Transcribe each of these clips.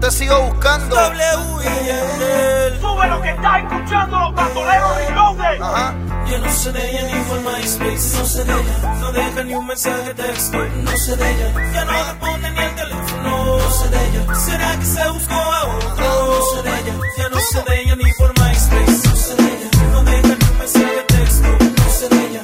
te sigo buscando. W Sube lo que está escuchando los bandoleros reloaded. Ajá. Ya no se de ella ni por MySpace, no se de ella. No deja ni un mensaje texto, no se de ella. Ya no responde ni el teléfono, no se de ella. ¿Será que se buscó a otro? No se de ella. Ya no se de ella ni por MySpace, no se de ella. No deja ni un mensaje texto, no se de ella.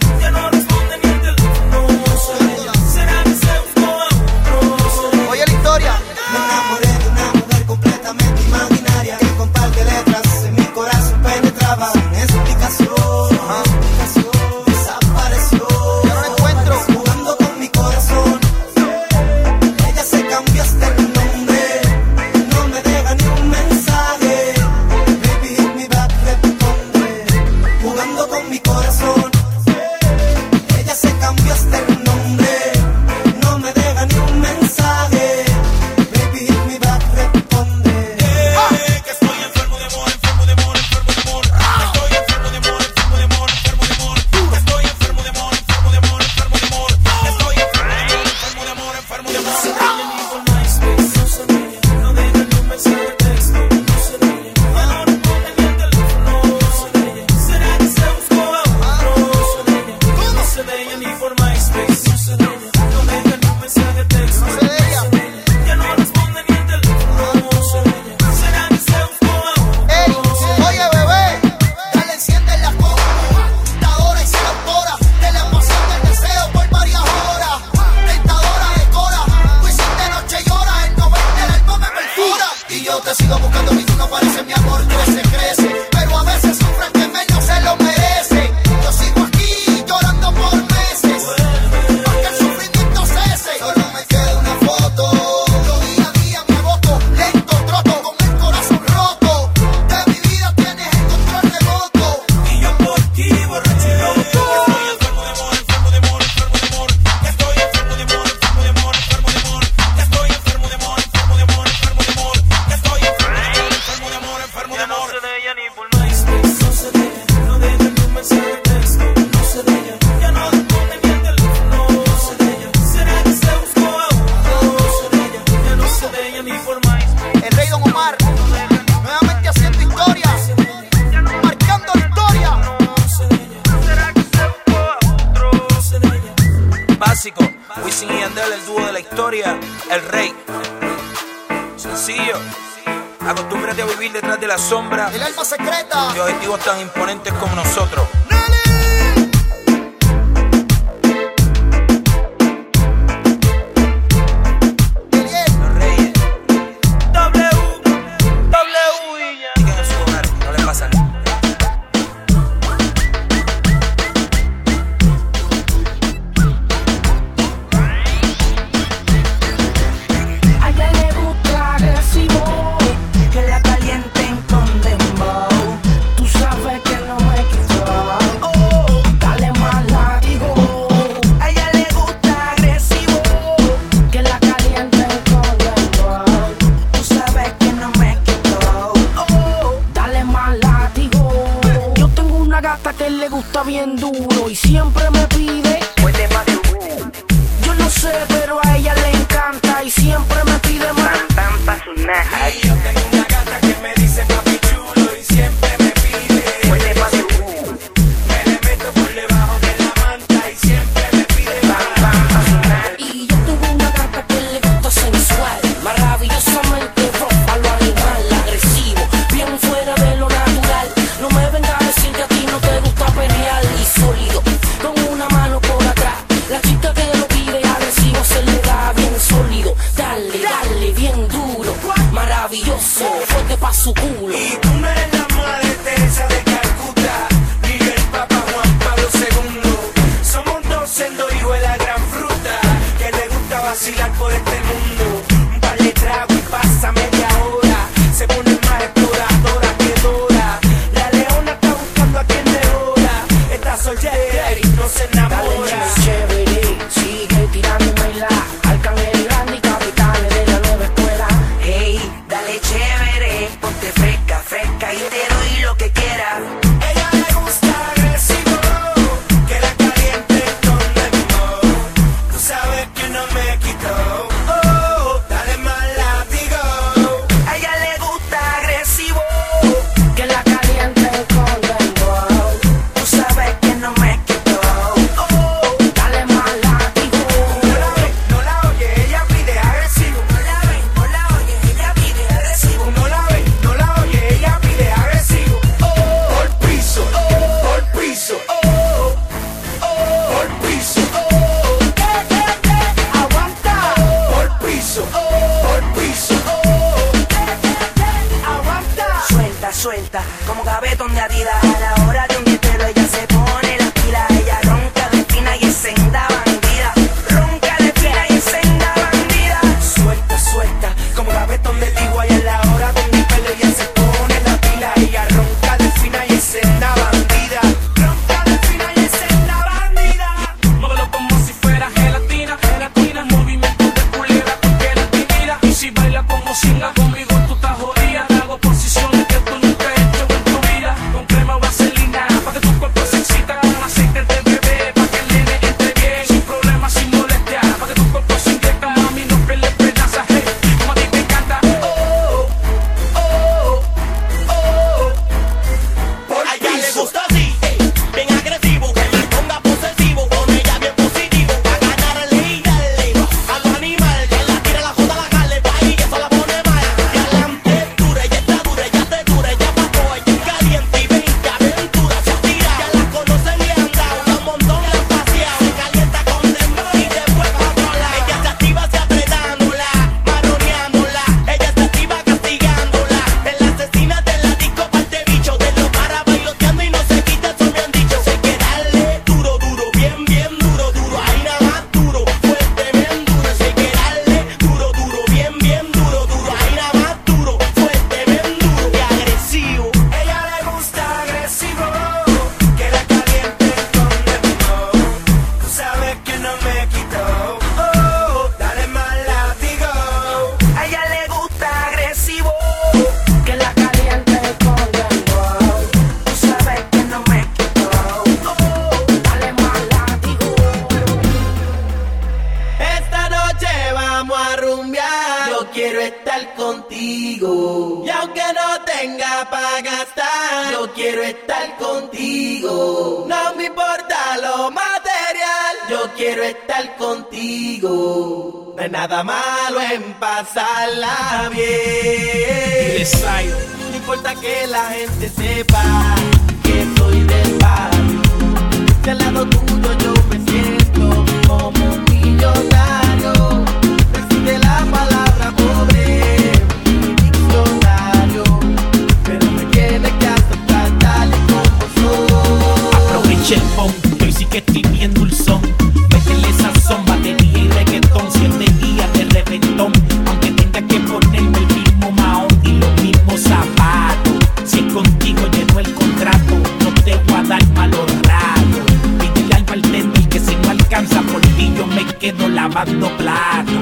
mamando plato.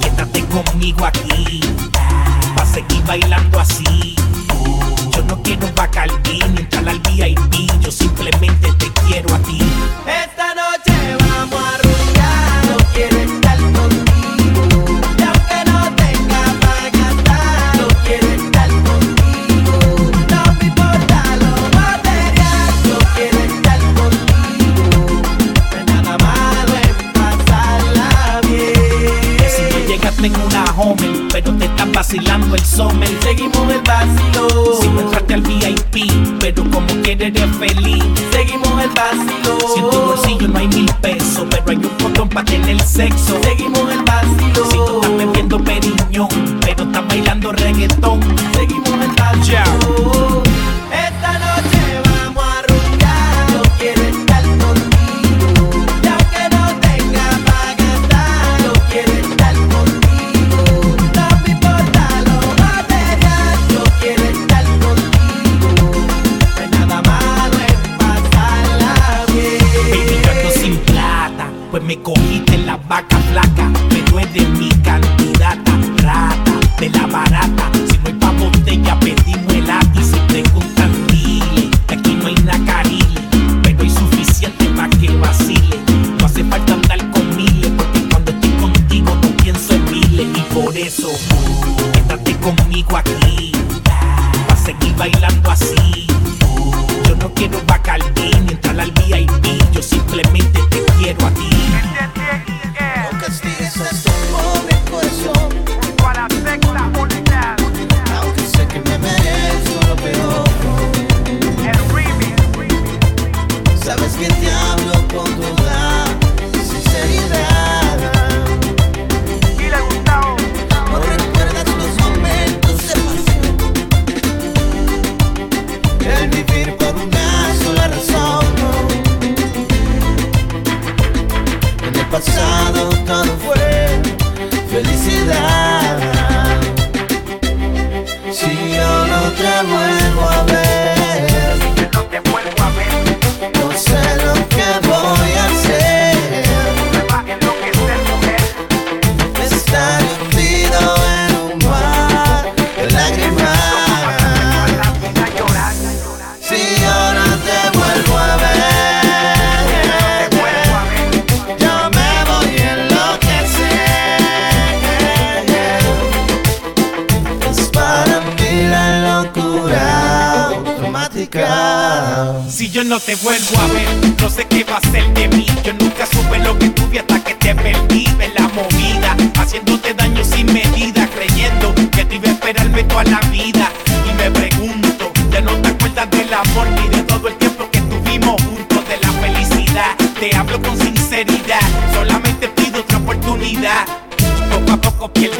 Quédate conmigo aquí, pa' seguir bailando así. Yo no quiero un Bacardi ni entrar al VIP, yo simplemente te quiero a ti. Eh, vacilando el sommer. Seguimos el vacilo. Si me entraste al VIP, pero como quieres eres feliz. Seguimos el vacilo. Si en tu bolsillo no hay mil pesos, pero hay un botón para tener sexo. Seguimos el vacilo. Si tú estás bebiendo periñón, pero estás bailando reggaetón. Seguimos el vacilo. Yeah. y por eso quédate conmigo aquí. Va a seguir bailando así. Yo no quiero Bacardi ni entrar al VIP. Yo simplemente te quiero a ti. yo no te vuelvo a ver. No sé qué va a ser de mí. Yo nunca supe lo que tuve hasta que te perdí de la movida. Haciéndote daño sin medida, creyendo que te iba a esperarme toda la vida. Y me pregunto, ya no te acuerdas del amor ni de todo el tiempo que tuvimos juntos, de la felicidad. Te hablo con sinceridad, solamente pido otra oportunidad. Poco a poco piel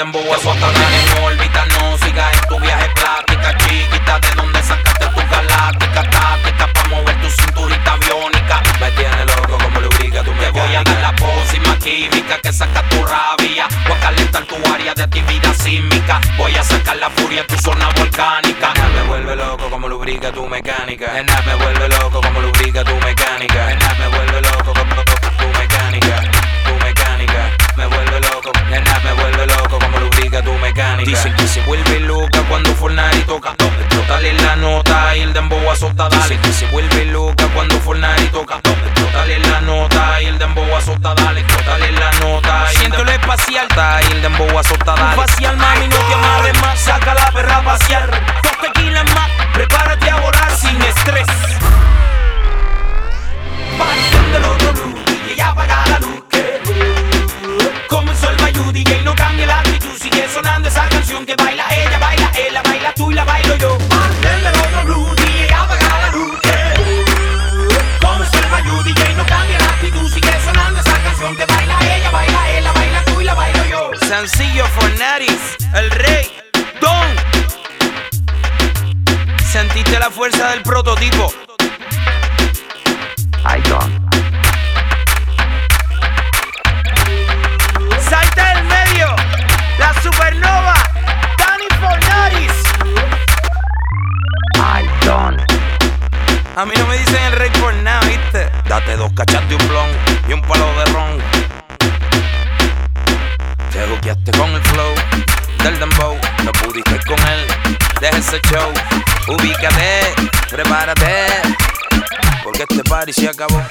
dembow a su en órbita. No sigas en tu viaje plática, chiquita. ¿De dónde sacaste tu galáctica? Táctica pa' mover tu cinturita biónica. Me tiene loco como lubrica tu Te voy a dar la pócima química que saca tu rabia. Voy a calentar tu área de actividad sísmica. Voy a sacar la furia en tu zona volcánica. Nena, me vuelve loco como lubrica tu mecánica. Nena, me vuelve loco como lubrica tu mecánica. Nena, me vuelve lubrica tu mecánica. Dicen que se vuelve loca cuando Fornari toca. Explótale la nota y el dembow azota, dale. Dicen que se vuelve loca cuando Fornari toca. Explótale la nota y el dembow azota, dale. Explótale la nota y Siento lo espacial, y el dembow azota, dale. Facial, mami, no te amarres más. Saca la perra a pasear. Dos tequilas más. Prepárate a volar sin estrés. Partiendo el otro y apaga la luz. que Comenzó el bayou, DJ no cambia la Sigue sonando esa canción que baila ella, baila él, la baila tú y la bailo yo. Partiendo el otro blue, DJ apaga la luz. Comenzó el bayou, DJ no cambia la actitud. Sigue sonando esa canción que baila ella, baila él, la baila tú y la bailo yo. Sencillo Fornaris, el rey, Don. Sentiste la fuerza del prototipo. I don't. La supernova, Danny Fornaris. A mí no me dicen el rey por nada, ¿viste? Date dos cachas de un blon y un palo de ron. Te buqueaste con el flow del dembow, no pudiste con él. Deja ese show, ubícate, prepárate, porque este party se acabó.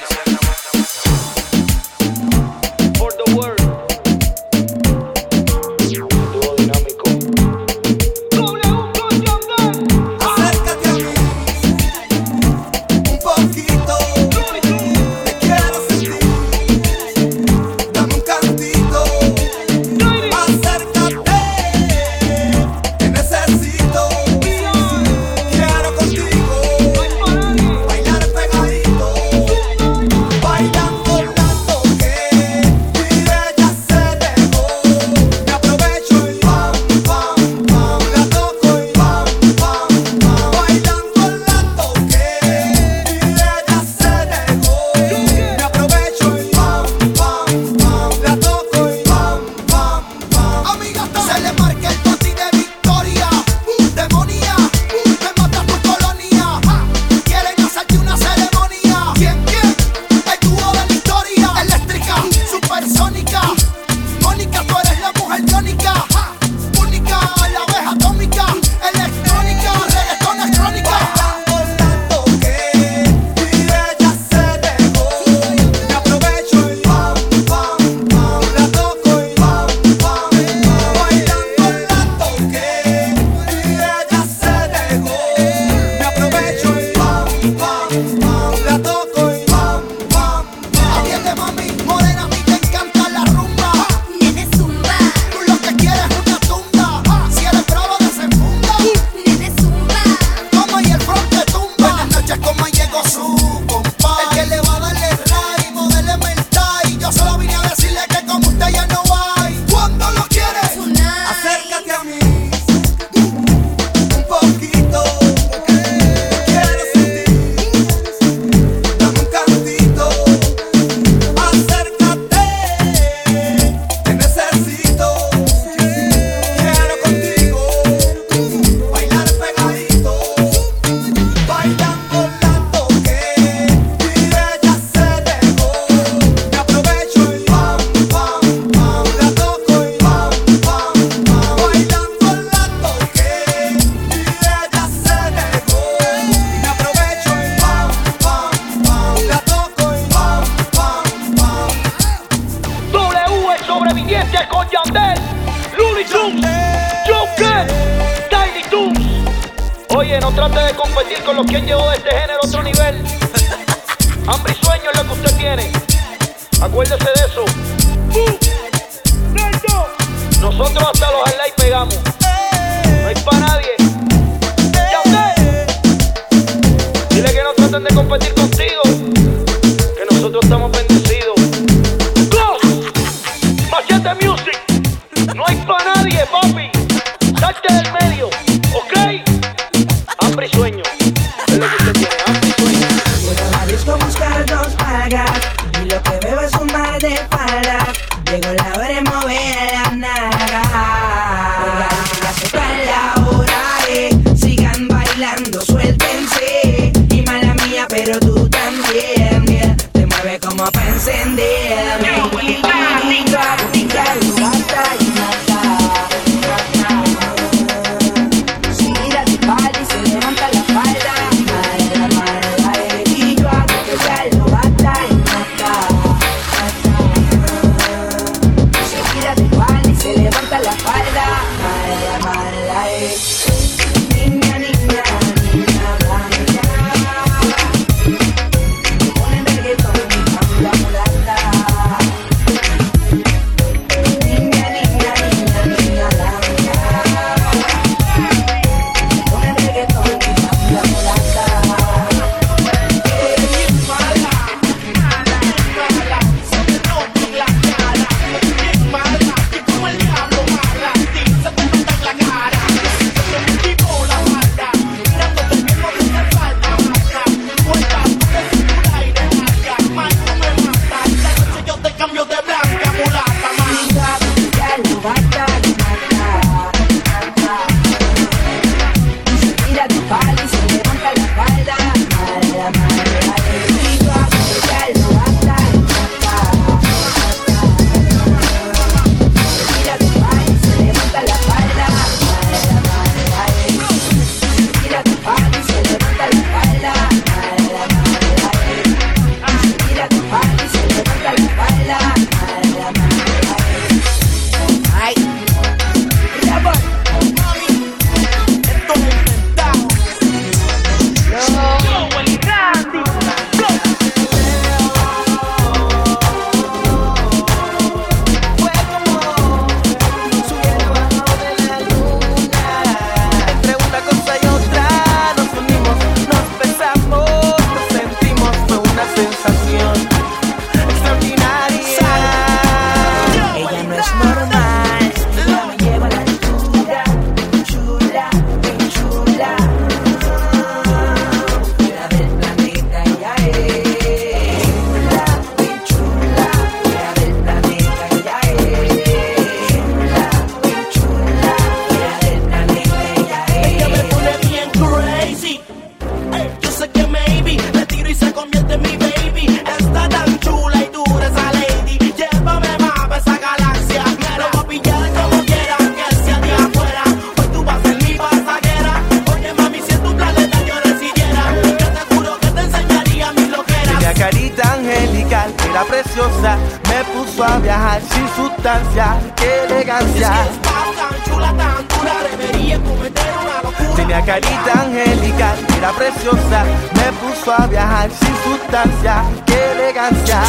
elegancia, qué elegancia.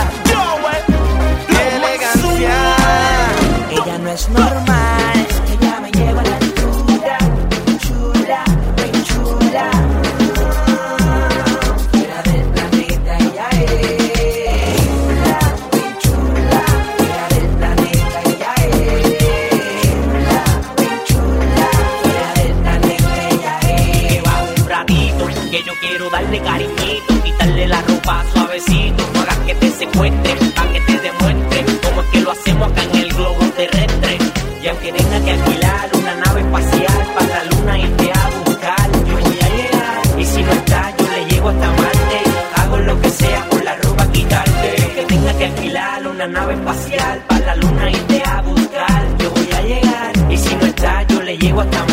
Qué elegancia. Ella no es normal. nave espacial, para la luna irte a buscar. Yo voy a llegar y si no está, yo le llego hasta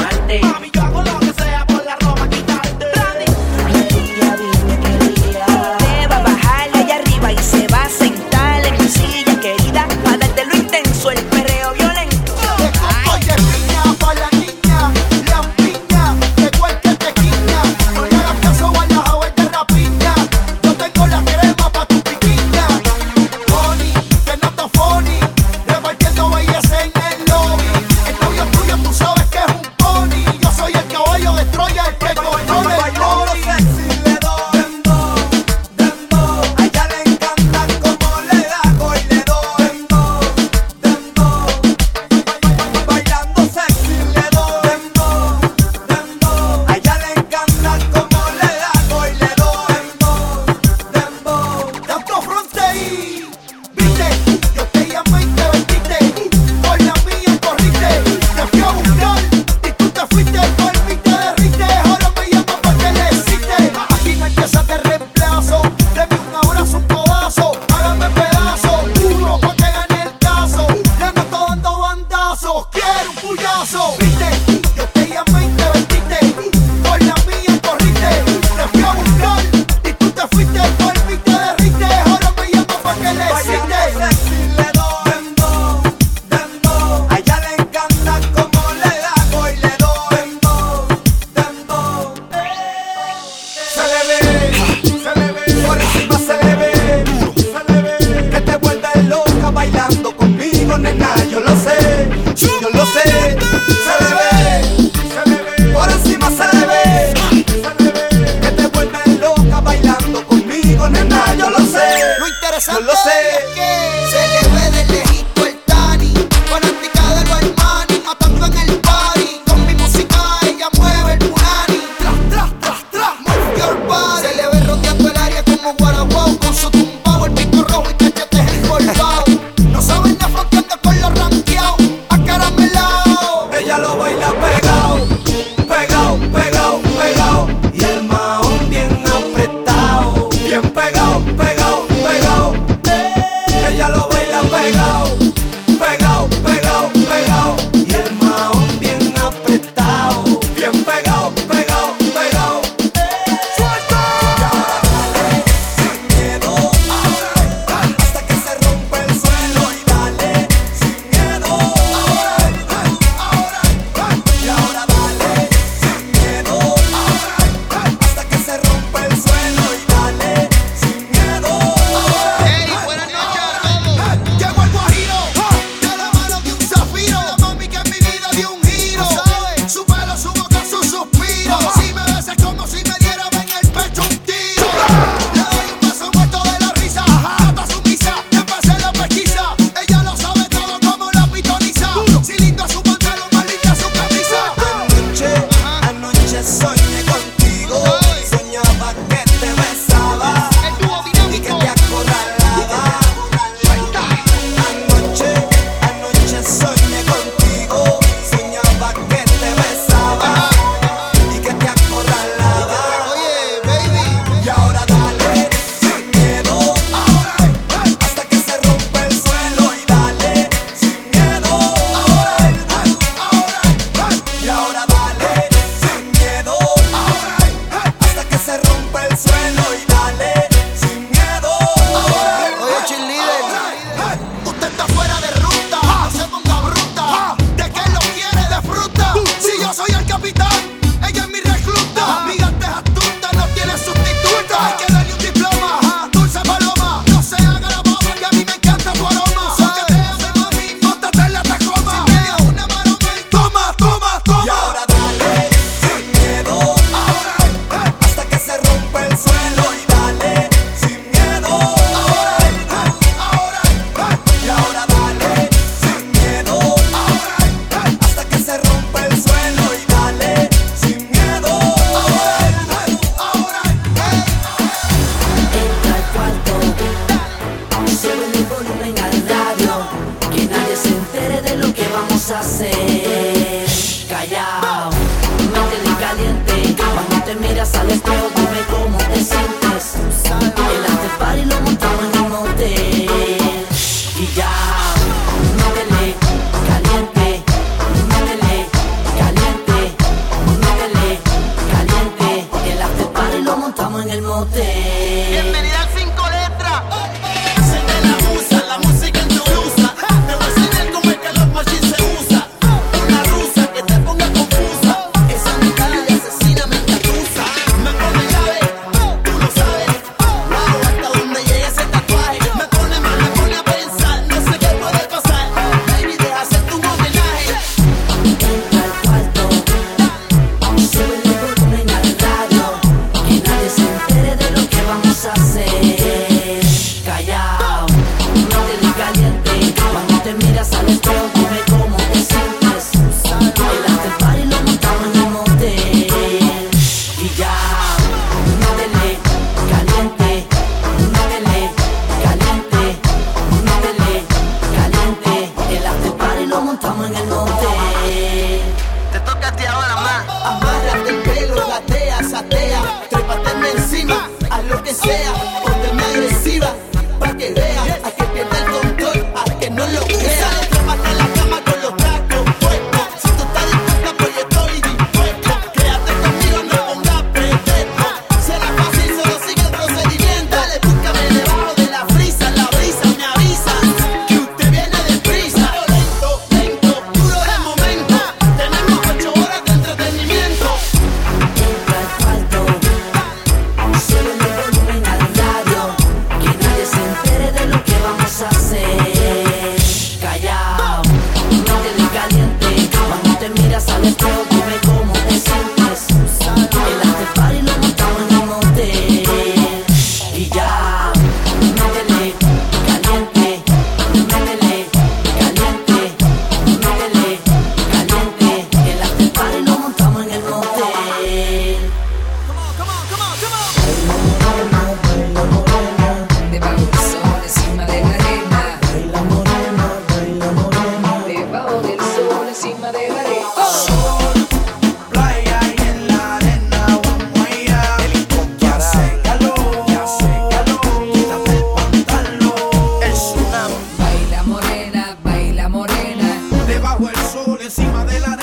encima de la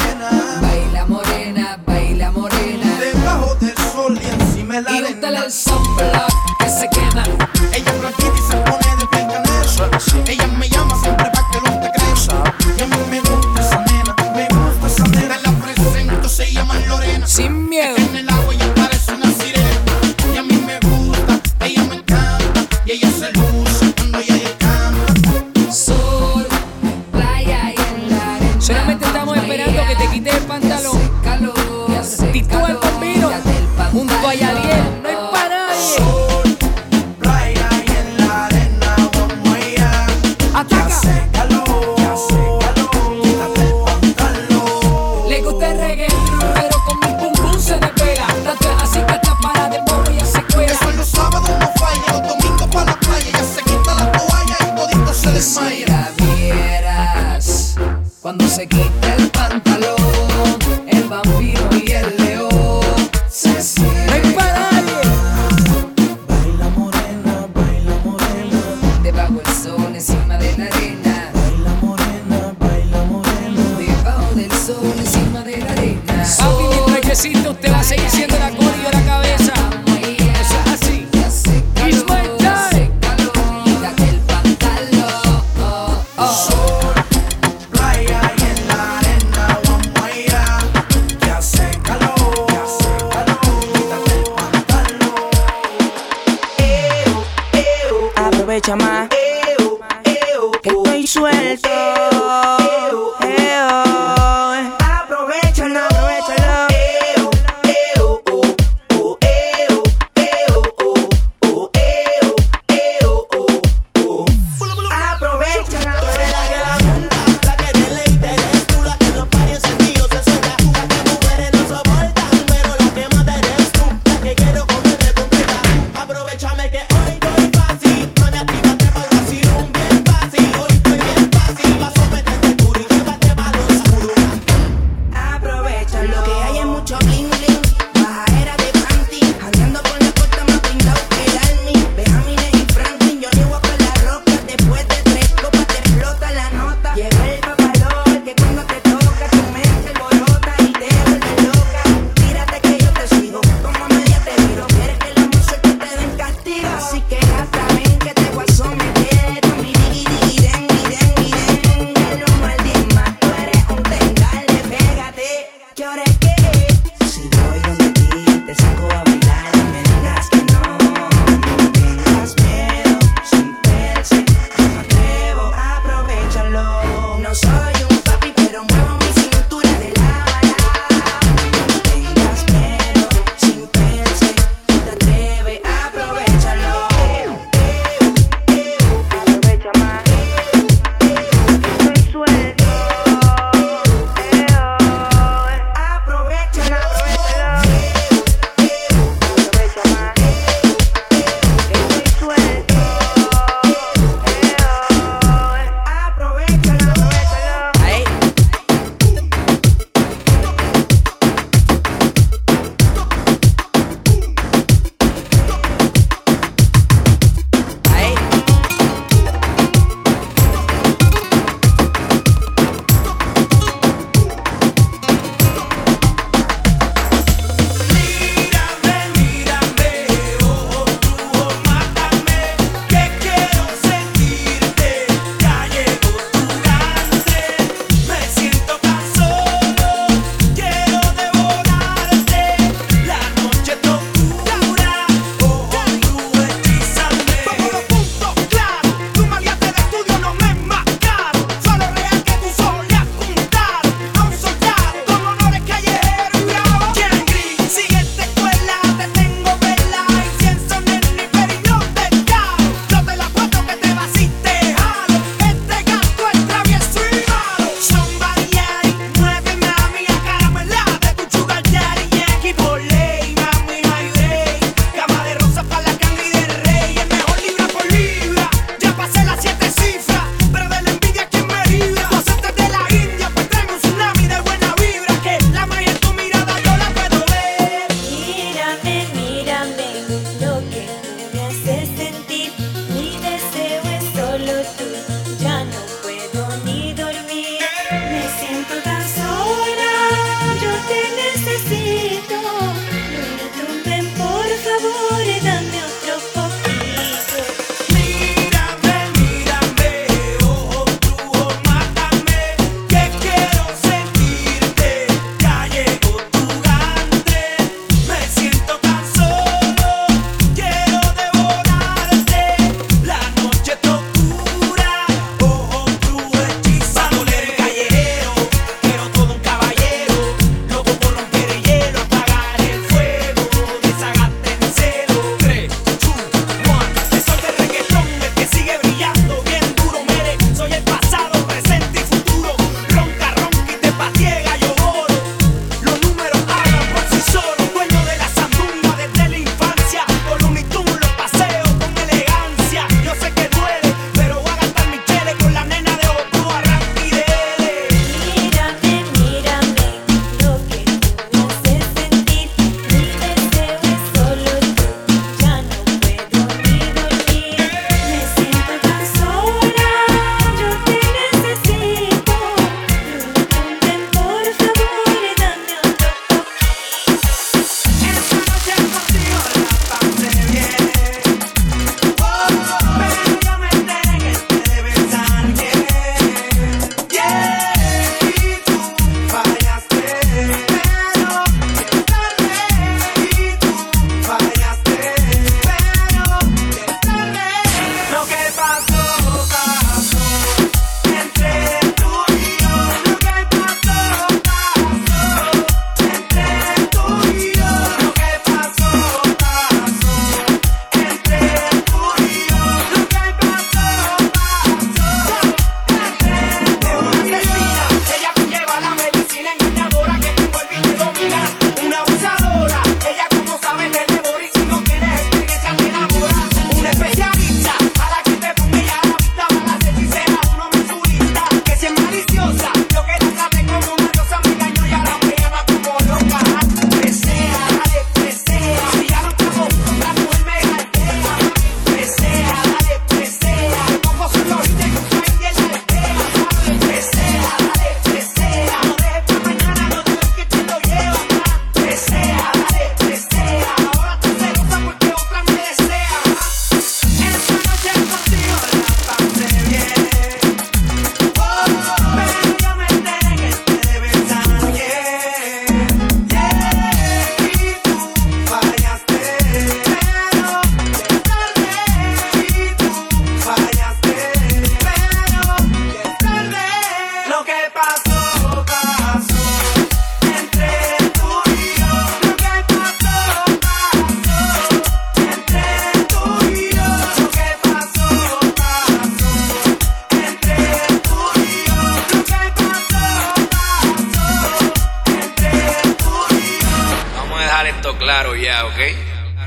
suelto.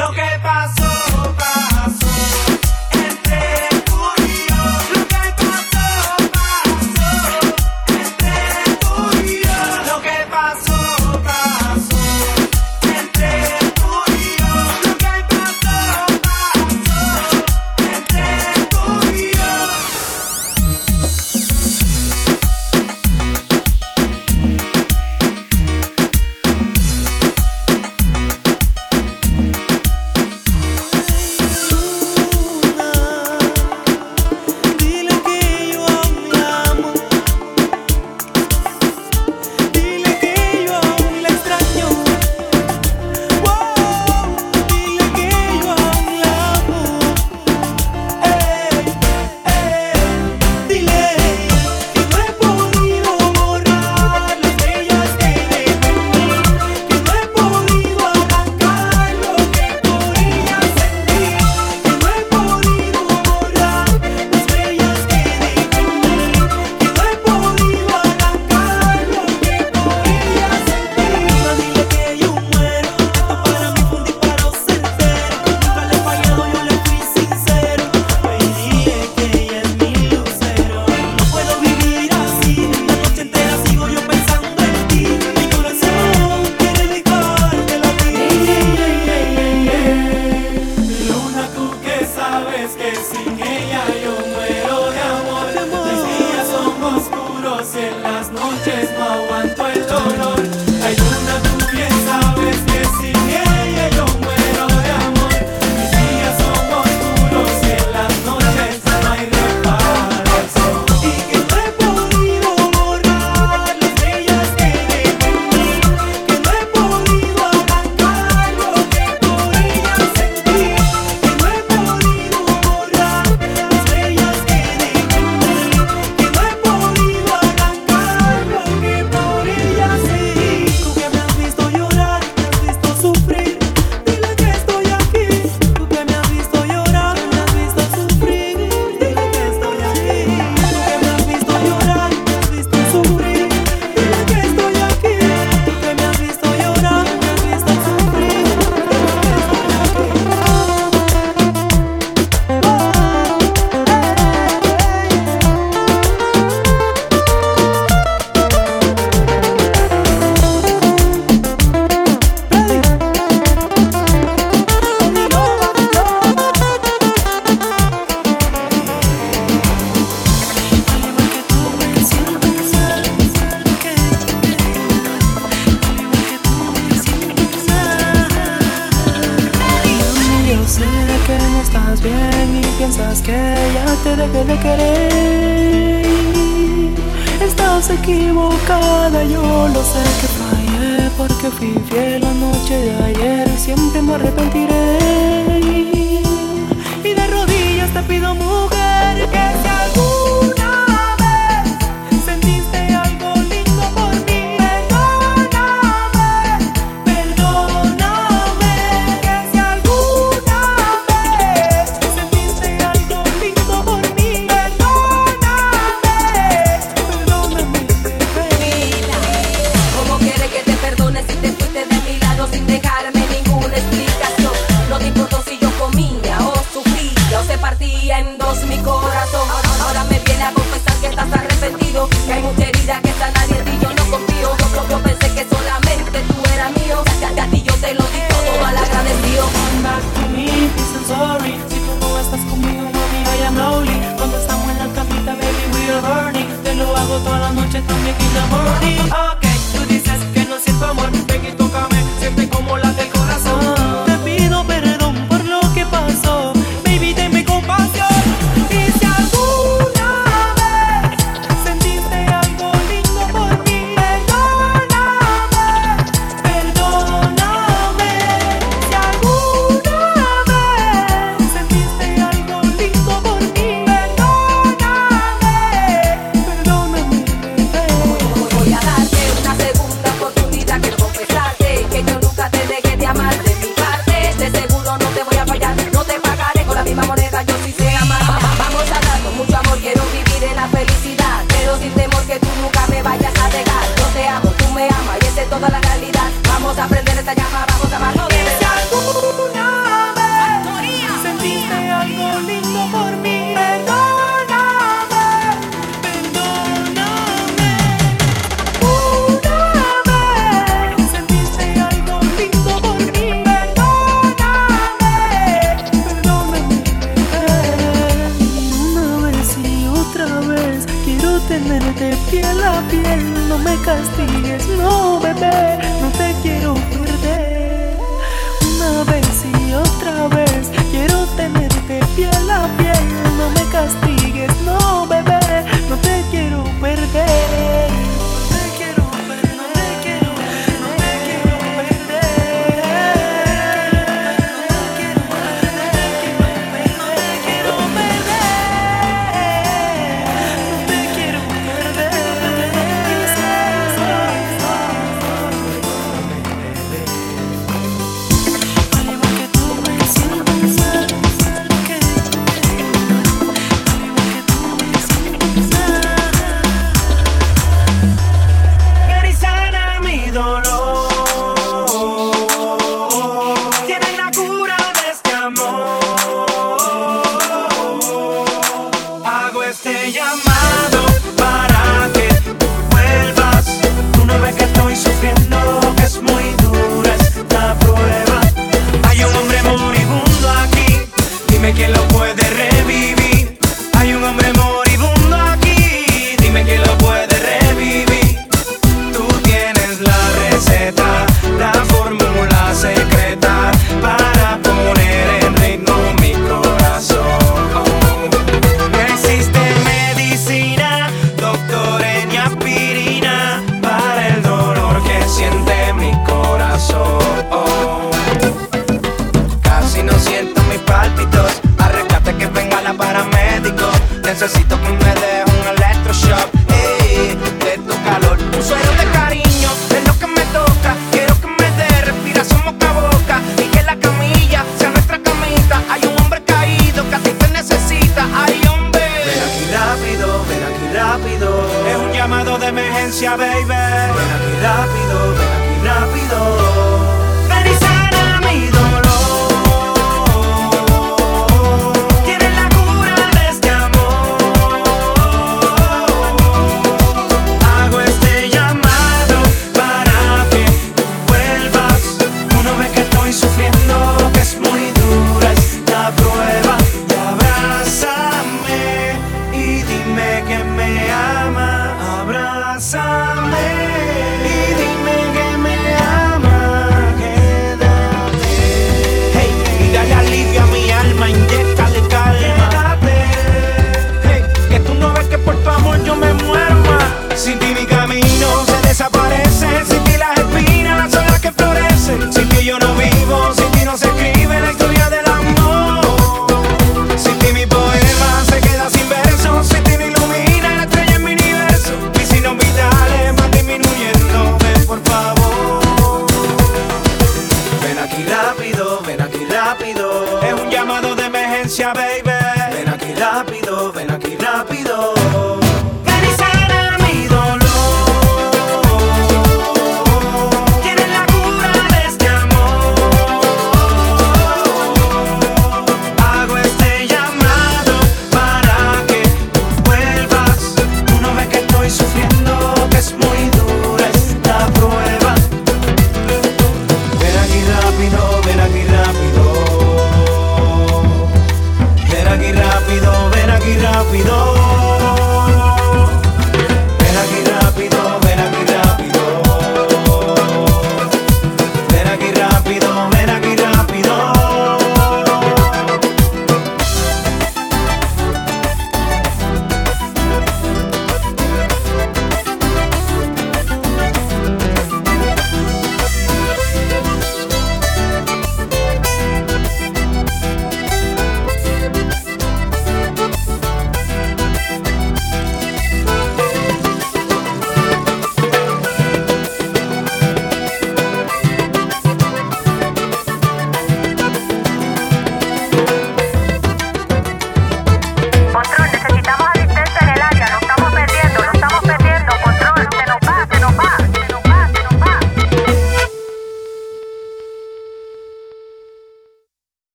Lo que pasó, pasó. Entre